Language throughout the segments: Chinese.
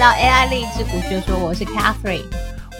到 AI 励志股就说，我是 Catherine，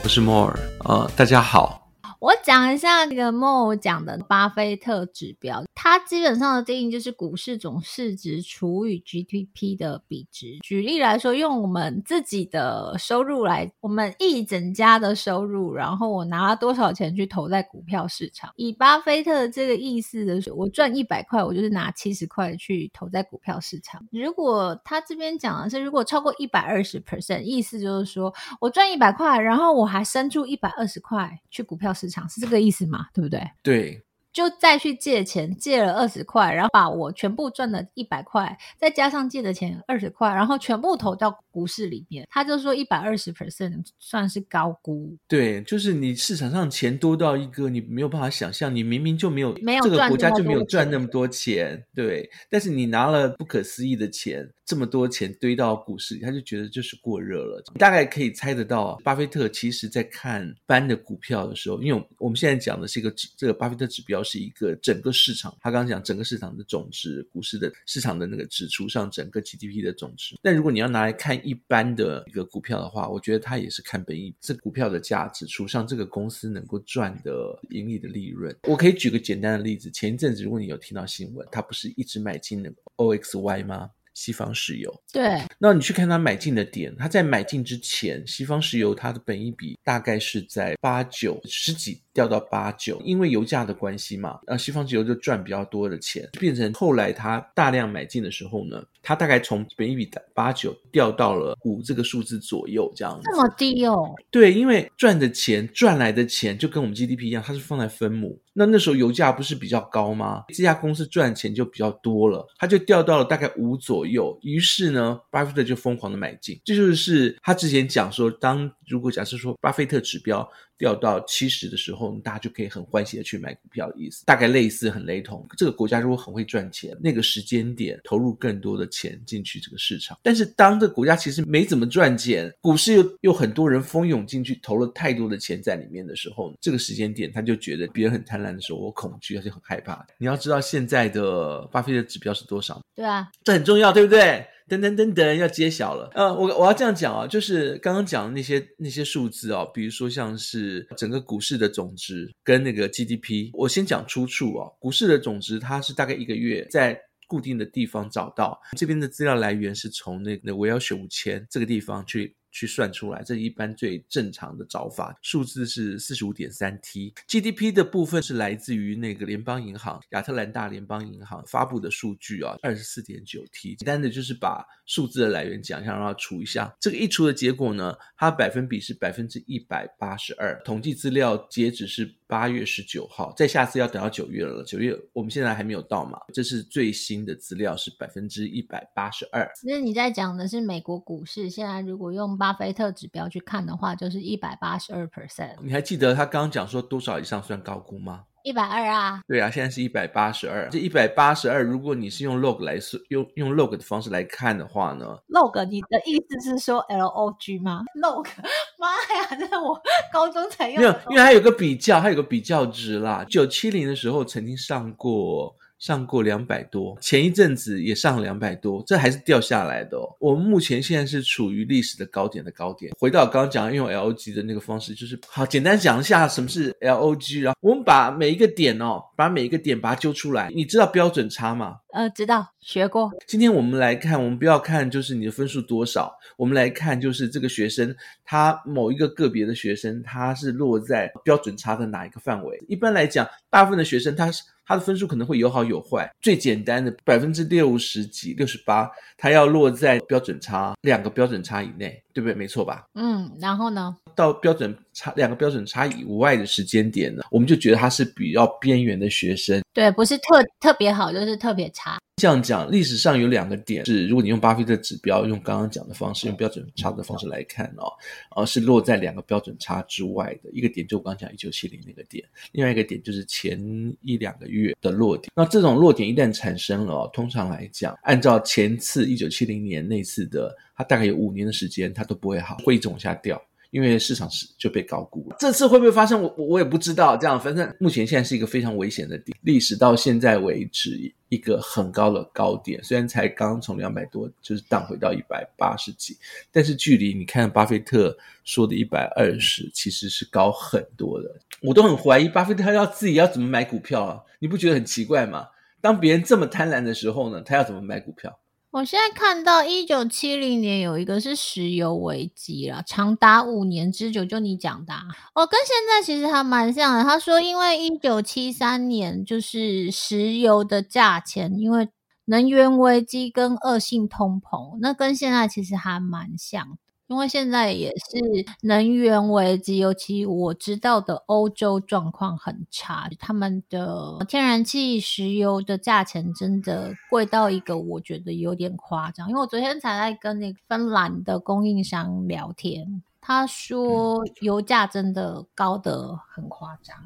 我是 More，呃，大家好。我讲一下那个 Mo 讲的巴菲特指标，它基本上的定义就是股市总市值除以 GDP 的比值。举例来说，用我们自己的收入来，我们一整家的收入，然后我拿了多少钱去投在股票市场。以巴菲特这个意思的是，我赚一百块，我就是拿七十块去投在股票市场。如果他这边讲的是，如果超过一百二十 percent，意思就是说我赚一百块，然后我还生出一百二十块去股票市场。是这个意思嘛？对不对？对。就再去借钱，借了二十块，然后把我全部赚的一百块，再加上借的钱二十块，然后全部投到股市里面。他就说一百二十 percent 算是高估。对，就是你市场上钱多到一个你没有办法想象，你明明就没有，没有这个国家就没有赚那么多钱，对。但是你拿了不可思议的钱，这么多钱堆到股市里，他就觉得就是过热了。大概可以猜得到，巴菲特其实在看班的股票的时候，因为我们现在讲的是一个这个巴菲特指标。是一个整个市场，他刚刚讲整个市场的总值，股市的市场的那个指数上整个 GDP 的总值。但如果你要拿来看一般的一个股票的话，我觉得它也是看本益，这股票的价值除上这个公司能够赚的盈利的利润。我可以举个简单的例子，前一阵子如果你有听到新闻，它不是一直买进那个 OXY 吗？西方石油。对，那你去看它买进的点，它在买进之前，西方石油它的本益比大概是在八九十几。掉到八九，因为油价的关系嘛，呃，西方石油就赚比较多的钱，变成后来他大量买进的时候呢，他大概从本一比的八九掉到了五这个数字左右，这样子。这么低哦？对，因为赚的钱赚来的钱就跟我们 GDP 一样，它是放在分母。那那时候油价不是比较高吗？这家公司赚钱就比较多了，它就掉到了大概五左右。于是呢，巴菲特就疯狂的买进。这就是他之前讲说，当如果假设说巴菲特指标。掉到七十的时候，大家就可以很欢喜的去买股票的意思，大概类似很雷同。这个国家如果很会赚钱，那个时间点投入更多的钱进去这个市场。但是当这个国家其实没怎么赚钱，股市又又很多人蜂拥进去，投了太多的钱在里面的时候，这个时间点他就觉得别人很贪婪的时候，我恐惧，他就很害怕。你要知道现在的巴菲特指标是多少？对啊，这很重要，对不对？噔噔噔噔，要揭晓了。呃，我我要这样讲啊，就是刚刚讲的那些那些数字啊，比如说像是整个股市的总值跟那个 GDP，我先讲出处啊。股市的总值它是大概一个月在固定的地方找到，这边的资料来源是从那个维尔雪五千这个地方去。去算出来，这一般最正常的找法，数字是四十五点三 T。GDP 的部分是来自于那个联邦银行亚特兰大联邦银行发布的数据啊，二十四点九 T。简单的就是把数字的来源讲一下，然后除一下。这个一除的结果呢，它百分比是百分之一百八十二。统计资料截止是八月十九号，再下次要等到九月了。九月我们现在还没有到嘛？这是最新的资料是百分之一百八十二。其实你在讲的是美国股市，现在如果用。巴菲特指标去看的话，就是一百八十二 percent。你还记得他刚刚讲说多少以上算高估吗？一百二啊。对啊，现在是一百八十二。这一百八十二，如果你是用 log 来算，用用 log 的方式来看的话呢？log，你的意思是说 L O G 吗？log，妈呀，这是我高中才用。没有，因为它有个比较，它有个比较值啦。九七零的时候曾经上过。上过两百多，前一阵子也上了两百多，这还是掉下来的哦。我们目前现在是处于历史的高点的高点。回到刚刚讲用 LOG 的那个方式，就是好简单讲一下什么是 LOG，然后我们把每一个点哦，把每一个点把它揪出来。你知道标准差吗？呃，知道，学过。今天我们来看，我们不要看就是你的分数多少，我们来看就是这个学生他某一个个别的学生他是落在标准差的哪一个范围。一般来讲，大部分的学生他是。他的分数可能会有好有坏，最简单的百分之六十几、六十八，他要落在标准差两个标准差以内，对不对？没错吧？嗯，然后呢？到标准差两个标准差以外的时间点呢，我们就觉得他是比较边缘的学生。对，不是特特别好，就是特别差。这样讲，历史上有两个点是，如果你用巴菲特指标，用刚刚讲的方式，用标准差的方式来看哦，呃，是落在两个标准差之外的。一个点就我刚刚讲一九七零那个点，另外一个点就是前一两个月的落点。那这种落点一旦产生了，通常来讲，按照前次一九七零年那次的，它大概有五年的时间，它都不会好，会一直往下掉。因为市场是就被高估了。这次会不会发生？我我也不知道。这样，反正目前现在是一个非常危险的点，历史到现在为止一个很高的高点，虽然才刚从两百多就是荡回到一百八十几，但是距离你看巴菲特说的一百二十其实是高很多的。我都很怀疑巴菲特他要自己要怎么买股票啊？你不觉得很奇怪吗？当别人这么贪婪的时候呢，他要怎么买股票？我现在看到一九七零年有一个是石油危机了，长达五年之久。就你讲的，哦，跟现在其实还蛮像的。他说，因为一九七三年就是石油的价钱，因为能源危机跟恶性通膨，那跟现在其实还蛮像。因为现在也是能源危机，尤其我知道的欧洲状况很差，他们的天然气、石油的价钱真的贵到一个我觉得有点夸张。因为我昨天才在跟那个芬兰的供应商聊天，他说油价真的高得很夸张。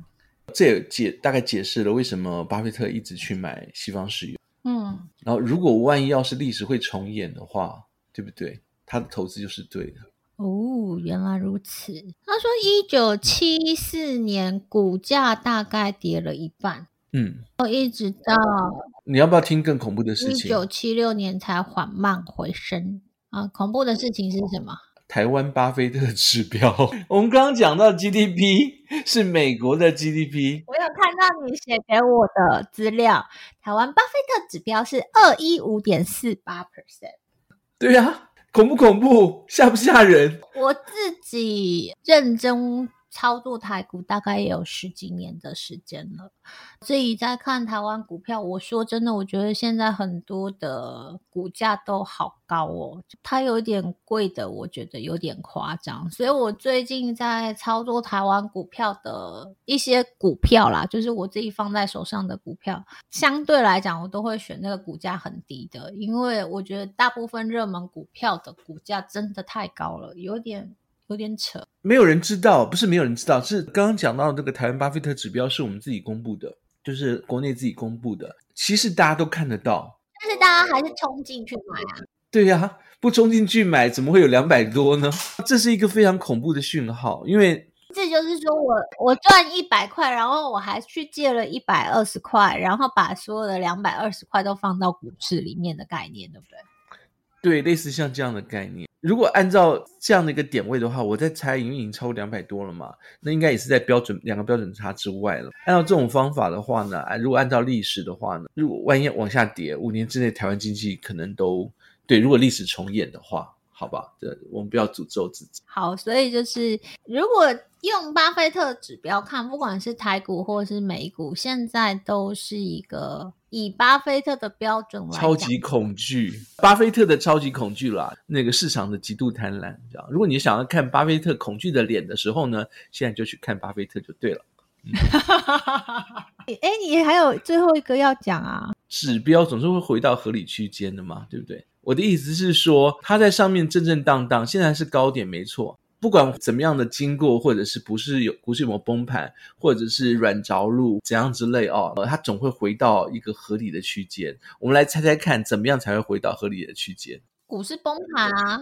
这也解大概解释了为什么巴菲特一直去买西方石油。嗯，然后如果万一要是历史会重演的话，对不对？他的投资就是对的哦，原来如此。他说，一九七四年股价大概跌了一半，嗯，一直到你要不要听更恐怖的事情？一九七六年才缓慢回升啊！恐怖的事情是什么？台湾巴菲特指标。我们刚刚讲到 GDP 是美国的 GDP，我有看到你写给我的资料，台湾巴菲特指标是二一五点四八 percent。对呀、啊。恐不恐怖？吓不吓人？我自己认真操作台股，大概也有十几年的时间了。所以在看台湾股票，我说真的，我觉得现在很多的股价都好高哦，它有点贵的，我觉得有点夸张。所以我最近在操作台湾股票的一些股票啦，就是我自己放在手上的股票，相对来讲，我都会选那个股价很低的，因为我觉得大部分热门股票的股价真的太高了，有点有点扯。没有人知道，不是没有人知道，是刚刚讲到的这个台湾巴菲特指标是我们自己公布的。就是国内自己公布的，其实大家都看得到，但是大家还是冲进去买啊。对呀、啊，不冲进去买，怎么会有两百多呢？这是一个非常恐怖的讯号，因为这就是说我我赚一百块，然后我还去借了一百二十块，然后把所有的两百二十块都放到股市里面的概念，对不对？对，类似像这样的概念，如果按照这样的一个点位的话，我在猜，因为已经超过两百多了嘛，那应该也是在标准两个标准差之外了。按照这种方法的话呢，如果按照历史的话呢，如果万一往下跌，五年之内台湾经济可能都对。如果历史重演的话。好吧，这，我们不要诅咒自己。好，所以就是如果用巴菲特指标看，不管是台股或是美股，现在都是一个以巴菲特的标准来讲，超级恐惧，巴菲特的超级恐惧啦，那个市场的极度贪婪，这样。如果你想要看巴菲特恐惧的脸的时候呢，现在就去看巴菲特就对了。哎、嗯，你还有最后一个要讲啊？指标总是会回到合理区间的嘛，对不对？我的意思是说，它在上面震震荡荡，现在是高点没错。不管怎么样的经过，或者是不是有股市有没有崩盘，或者是软着陆怎样之类哦，它总会回到一个合理的区间。我们来猜猜看，怎么样才会回到合理的区间？股市崩盘啊？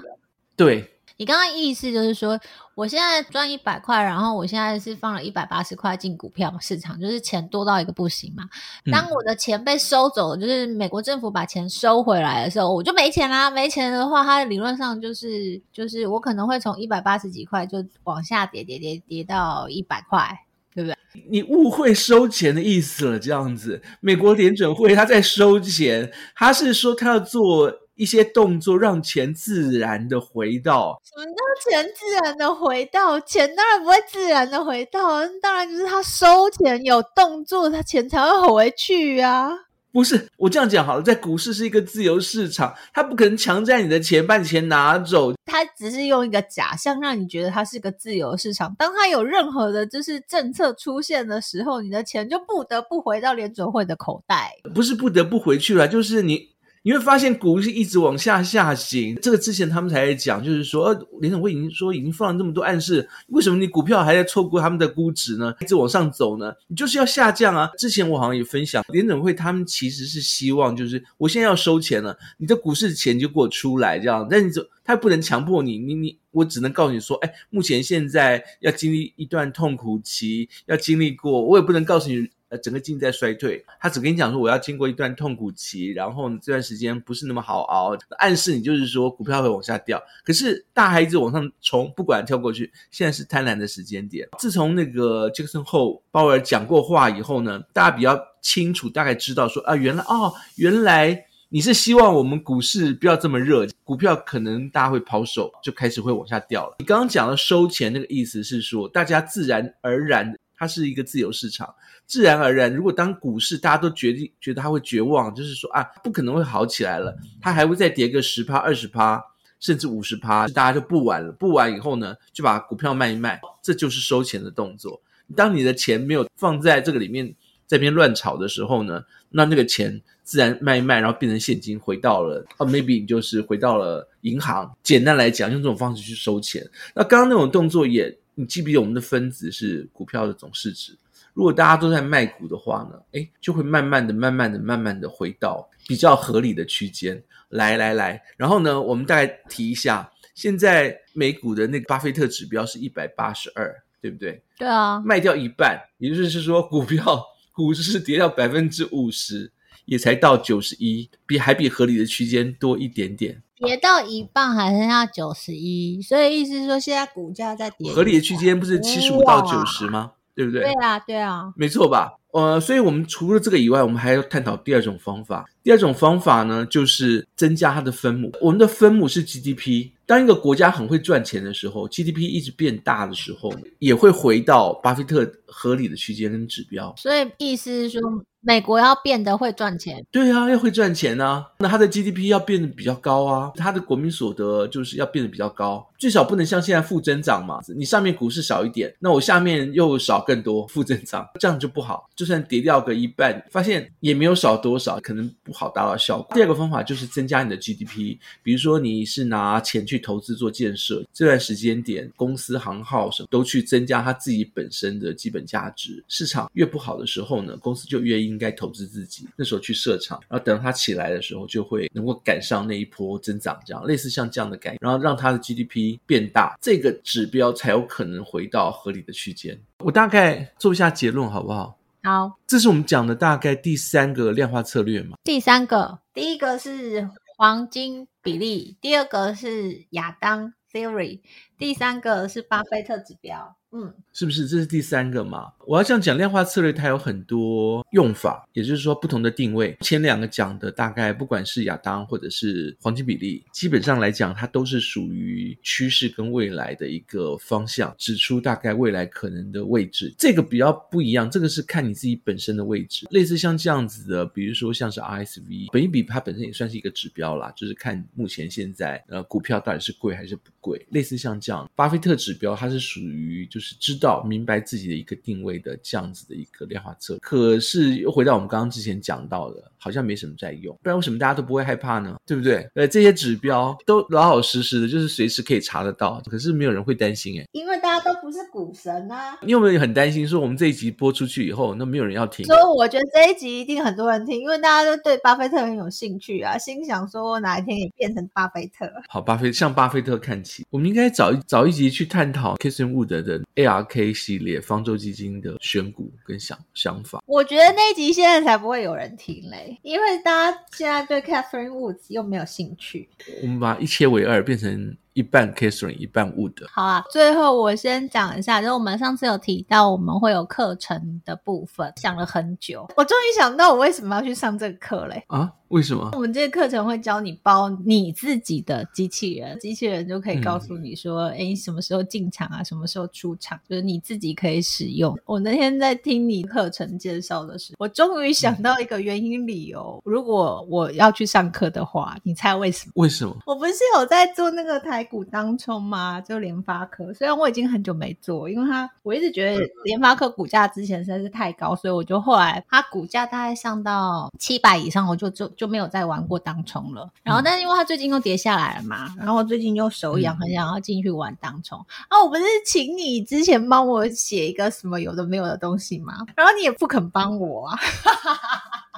对。你刚刚意思就是说，我现在赚一百块，然后我现在是放了一百八十块进股票市场，就是钱多到一个不行嘛。当我的钱被收走了，就是美国政府把钱收回来的时候，我就没钱啦。没钱的话，它理论上就是就是我可能会从一百八十几块就往下跌跌跌跌到一百块，对不对？你误会收钱的意思了，这样子，美国联准会他在收钱，他是说他要做。一些动作让钱自然的回到。什么叫钱自然的回到？钱当然不会自然的回到，当然就是他收钱有动作，他钱才会回去啊。不是，我这样讲好了，在股市是一个自由市场，他不可能强占你的钱，把你钱拿走。他只是用一个假象让你觉得它是个自由市场。当他有任何的就是政策出现的时候，你的钱就不得不回到联准会的口袋。不是不得不回去了，就是你。你会发现股市一直往下下行。这个之前他们才在讲，就是说，呃，联总会已经说已经放了这么多暗示，为什么你股票还在错过他们的估值呢？一直往上走呢？你就是要下降啊！之前我好像也分享，联总会他们其实是希望，就是我现在要收钱了，你的股市的钱就给我出来，这样。但你就他不能强迫你，你你我只能告诉你说，哎，目前现在要经历一段痛苦期，要经历过，我也不能告诉你。呃，整个经济在衰退，他只跟你讲说我要经过一段痛苦期，然后这段时间不是那么好熬，暗示你就是说股票会往下掉。可是大海一直往上冲，不管跳过去，现在是贪婪的时间点。自从那个杰克森后鲍尔讲过话以后呢，大家比较清楚，大概知道说啊，原来哦，原来你是希望我们股市不要这么热，股票可能大家会抛售，就开始会往下掉了。你刚刚讲的收钱那个意思是说，大家自然而然。它是一个自由市场，自然而然，如果当股市大家都决定觉得它会绝望，就是说啊，不可能会好起来了，它还会再跌个十趴、二十趴，甚至五十趴，大家就不玩了。不玩以后呢，就把股票卖一卖，这就是收钱的动作。当你的钱没有放在这个里面，在边乱炒的时候呢，那那个钱自然卖一卖，然后变成现金，回到了哦，maybe 你就是回到了银行。简单来讲，用这种方式去收钱。那刚刚那种动作也。你记不记得我们的分子是股票的总市值？如果大家都在卖股的话呢，哎，就会慢慢的、慢慢的、慢慢的回到比较合理的区间。来来来，然后呢，我们大概提一下，现在美股的那个巴菲特指标是一百八十二，对不对？对啊，卖掉一半，也就是说，股票股市是跌掉百分之五十，也才到九十一，比还比合理的区间多一点点。跌到一半还剩下九十一，所以意思是说现在股价在跌。合理的区间不是七十五到九十吗？对不对？对啊，对啊，没错吧？呃，所以我们除了这个以外，我们还要探讨第二种方法。第二种方法呢，就是增加它的分母。我们的分母是 GDP。当一个国家很会赚钱的时候，GDP 一直变大的时候，也会回到巴菲特合理的区间跟指标。所以意思是说。美国要变得会赚钱，对啊，要会赚钱啊。那它的 GDP 要变得比较高啊，它的国民所得就是要变得比较高，最少不能像现在负增长嘛。你上面股市少一点，那我下面又少更多负增长，这样就不好。就算跌掉个一半，发现也没有少多少，可能不好达到效果。第二个方法就是增加你的 GDP，比如说你是拿钱去投资做建设，这段时间点公司行号什么都去增加它自己本身的基本价值。市场越不好的时候呢，公司就越应。该投资自己，那时候去设厂，然后等它起来的时候，就会能够赶上那一波增长，这样类似像这样的概念，然后让它的 GDP 变大，这个指标才有可能回到合理的区间。我大概做一下结论，好不好？好，这是我们讲的大概第三个量化策略嘛。第三个，第一个是黄金比例，第二个是亚当 Theory，第三个是巴菲特指标。嗯，是不是这是第三个嘛？我要这样讲，量化策略它有很多用法，也就是说不同的定位。前两个讲的大概不管是亚当或者是黄金比例，基本上来讲它都是属于趋势跟未来的一个方向，指出大概未来可能的位置。这个比较不一样，这个是看你自己本身的位置。类似像这样子的，比如说像是 RSV，本益比它本身也算是一个指标啦，就是看目前现在呃股票到底是贵还是不贵。类似像这样，巴菲特指标它是属于就是。是知道明白自己的一个定位的这样子的一个量化策略，可是又回到我们刚刚之前讲到的，好像没什么在用，不然为什么大家都不会害怕呢？对不对？呃，这些指标都老老实实的，就是随时可以查得到，可是没有人会担心诶，因为大家都不是股神啊。你有没有很担心说我们这一集播出去以后，那没有人要听？所以我觉得这一集一定很多人听，因为大家都对巴菲特很有兴趣啊，心想说哪一天也变成巴菲特。好，巴菲向巴菲特看齐，我们应该早一早一集去探讨 Kissin Wood 的。ARK 系列方舟基金的选股跟想想法，我觉得那集现在才不会有人听嘞，因为大家现在对 Catherine Woods 又没有兴趣。我们把一切为二，变成。一半 Catherine，一半 Wood。好啊，最后我先讲一下，就是我们上次有提到我们会有课程的部分，想了很久，我终于想到我为什么要去上这个课嘞？啊，为什么？我们这个课程会教你包你自己的机器人，机器人就可以告诉你说，哎、嗯，什么时候进场啊，什么时候出场，就是你自己可以使用。我那天在听你课程介绍的时候，我终于想到一个原因理由，嗯、如果我要去上课的话，你猜为什么？为什么？我不是有在做那个台。台股当冲嘛，就联发科。虽然我已经很久没做，因为它我一直觉得联发科股价之前实在是太高，所以我就后来它股价大概上到七百以上，我就就就没有再玩过当冲了。然后，但是因为它最近又跌下来了嘛，然后我最近又手痒，很想要进去玩当冲。啊，我不是请你之前帮我写一个什么有的没有的东西吗？然后你也不肯帮我啊。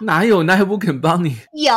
哪有？哪有不肯帮你？有，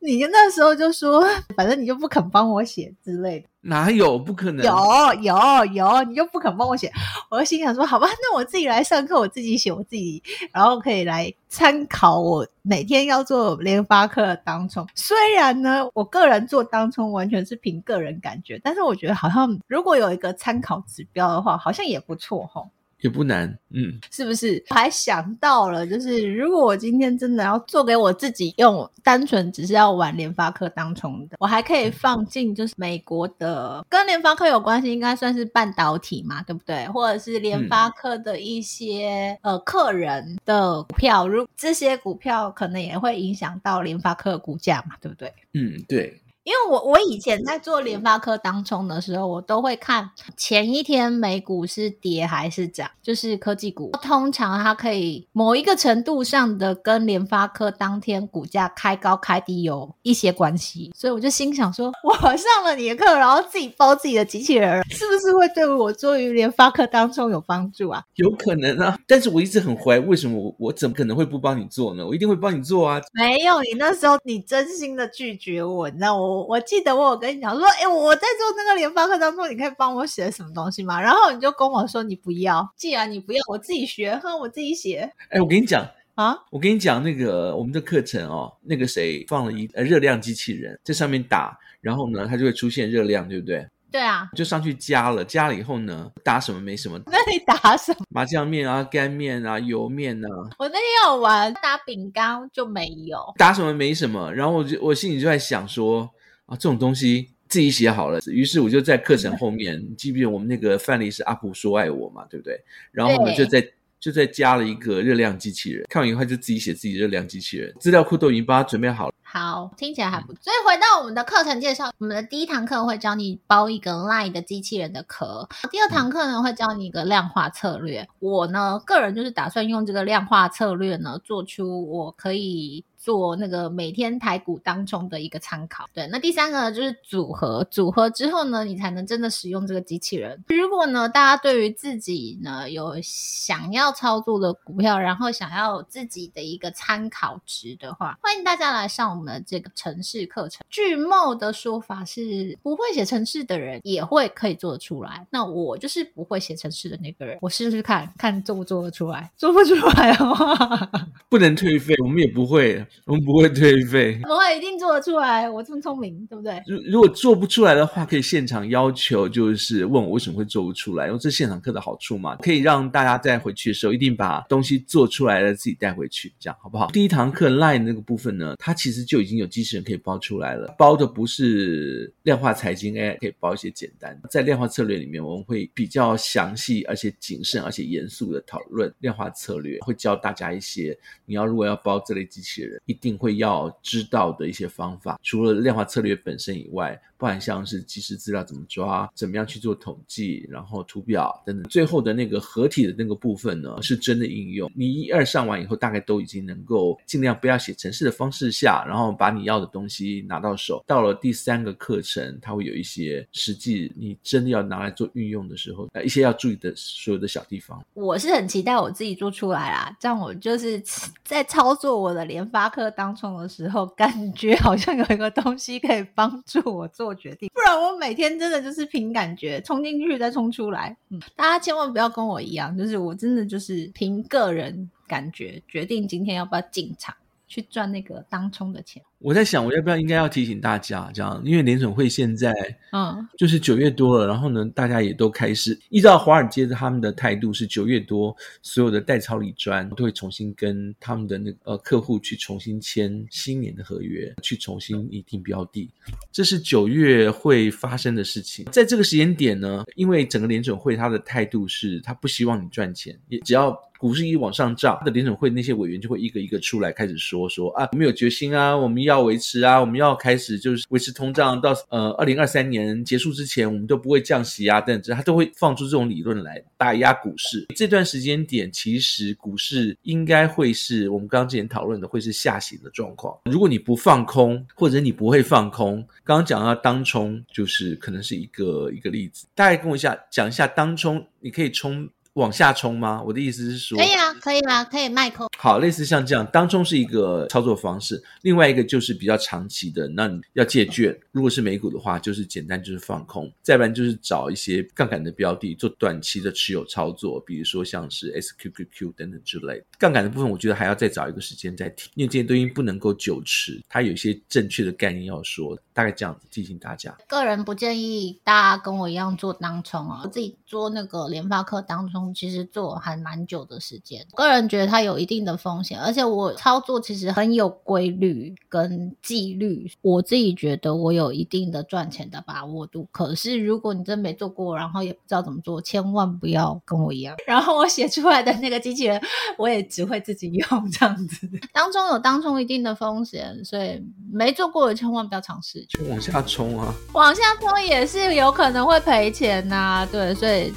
你那时候就说，反正你就不肯帮我写之类的。哪有？不可能。有有有，你就不肯帮我写。我就心想说，好吧，那我自己来上课，我自己写，我自己，然后可以来参考我每天要做联发科的当中。虽然呢，我个人做当中完全是凭个人感觉，但是我觉得好像如果有一个参考指标的话，好像也不错吼。也不难，嗯，是不是？我还想到了，就是如果我今天真的要做给我自己用，单纯只是要玩联发科当冲的，我还可以放进就是美国的跟联发科有关系，应该算是半导体嘛，对不对？或者是联发科的一些、嗯、呃客人的股票，如这些股票可能也会影响到联发科的股价嘛，对不对？嗯，对。因为我我以前在做联发科当冲的时候，我都会看前一天美股是跌还是涨，就是科技股，通常它可以某一个程度上的跟联发科当天股价开高开低有一些关系，所以我就心想说，我上了你的课，然后自己包自己的机器人，是不是会对我做于联发科当冲有帮助啊？有可能啊，但是我一直很怀疑，为什么我我怎么可能会不帮你做呢？我一定会帮你做啊！没有，你那时候你真心的拒绝我，你知道我。我记得我有跟你讲说，哎、欸，我在做那个联发科当中，你可以帮我写什么东西吗？然后你就跟我说你不要，既然你不要，我自己学，哼，我自己写。哎、欸，我跟你讲啊，我跟你讲那个我们的课程哦，那个谁放了一呃热量机器人在上面打，然后呢，它就会出现热量，对不对？对啊，就上去加了，加了以后呢，打什么没什么。那你打什么？麻酱面啊，干面啊，油面啊。我那天有玩打饼干就没有。打什么没什么，然后我就我心里就在想说。啊，这种东西自己写好了，于是我就在课程后面，你记不记得我们那个范例是阿普说爱我嘛，对不对？然后呢，就在就在加了一个热量机器人，看完以后就自己写自己热量机器人，资料库都已经帮他准备好了。好，听起来还不错。所以回到我们的课程介绍，我们的第一堂课会教你包一个 LINE 的机器人的壳，第二堂课呢会教你一个量化策略。我呢个人就是打算用这个量化策略呢，做出我可以。做那个每天台股当中的一个参考，对。那第三个呢，就是组合，组合之后呢，你才能真的使用这个机器人。如果呢，大家对于自己呢有想要操作的股票，然后想要自己的一个参考值的话，欢迎大家来上我们的这个城市课程。据 Mo 的说法是，不会写城市的人也会可以做得出来。那我就是不会写城市的那个人，我试试看看做不做得出来。做不出来的话，不能退费，我们也不会。我们不会退费，我会一定做得出来。我这么聪明，对不对？如如果做不出来的话，可以现场要求，就是问我为什么会做不出来。因为这现场课的好处嘛，可以让大家在回去的时候，一定把东西做出来了，自己带回去，这样好不好？第一堂课 Line 那个部分呢，它其实就已经有机器人可以包出来了，包的不是量化财经 AI，可以包一些简单。在量化策略里面，我们会比较详细，而且谨慎，而且严肃的讨论量化策略，会教大家一些你要如果要包这类机器人。一定会要知道的一些方法，除了量化策略本身以外，包含像是即时资料怎么抓，怎么样去做统计，然后图表等等，最后的那个合体的那个部分呢，是真的应用。你一二上完以后，大概都已经能够尽量不要写程式的方式下，然后然后把你要的东西拿到手。到了第三个课程，它会有一些实际你真的要拿来做运用的时候，呃，一些要注意的所有的小地方。我是很期待我自己做出来啦，这样我就是 在操作我的联发科当冲的时候，感觉好像有一个东西可以帮助我做决定，不然我每天真的就是凭感觉冲进去再冲出来。嗯，大家千万不要跟我一样，就是我真的就是凭个人感觉决定今天要不要进场去赚那个当冲的钱。我在想，我要不要应该要提醒大家，这样，因为联准会现在，嗯，就是九月多了，然后呢，大家也都开始依照华尔街的他们的态度，是九月多，所有的代操理专都会重新跟他们的那个呃客户去重新签新年的合约，去重新拟定标的，这是九月会发生的事情。在这个时间点呢，因为整个联准会他的态度是他不希望你赚钱，也只要股市一往上涨，那联准会那些委员就会一个一个出来开始说说啊，我们有决心啊，我们要维持啊，我们要开始就是维持通胀到呃二零二三年结束之前，我们都不会降息啊等等，他都会放出这种理论来打压股市。这段时间点，其实股市应该会是我们刚刚之前讨论的，会是下行的状况。如果你不放空，或者你不会放空，刚刚讲到当冲，就是可能是一个一个例子。大概跟我一下讲一下当冲，你可以冲。往下冲吗？我的意思是说，可以啊，可以啊，可以卖空。好，类似像这样，当冲是一个操作方式，另外一个就是比较长期的，那你要借券。如果是美股的话，就是简单就是放空，再不然就是找一些杠杆的标的做短期的持有操作，比如说像是 SQQQ 等等之类。杠杆的部分，我觉得还要再找一个时间再提，因为这些东西不能够久持，它有一些正确的概念要说，大概这样子提醒大家。个人不建议大家跟我一样做当冲啊，我自己做那个联发科当冲。其实做还蛮久的时间，个人觉得它有一定的风险，而且我操作其实很有规律跟纪律，我自己觉得我有一定的赚钱的把握度。可是如果你真没做过，然后也不知道怎么做，千万不要跟我一样。然后我写出来的那个机器人，我也只会自己用这样子。当中有当中一定的风险，所以没做过的千万不要尝试。就往下冲啊！往下冲也是有可能会赔钱呐、啊，对，所以。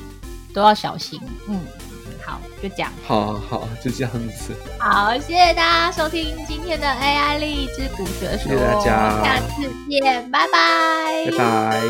都要小心，嗯，好，就这样，好，好，就这样子，好，谢谢大家收听今天的 AI 励志股学说，谢谢大家，下次见，拜拜，拜拜。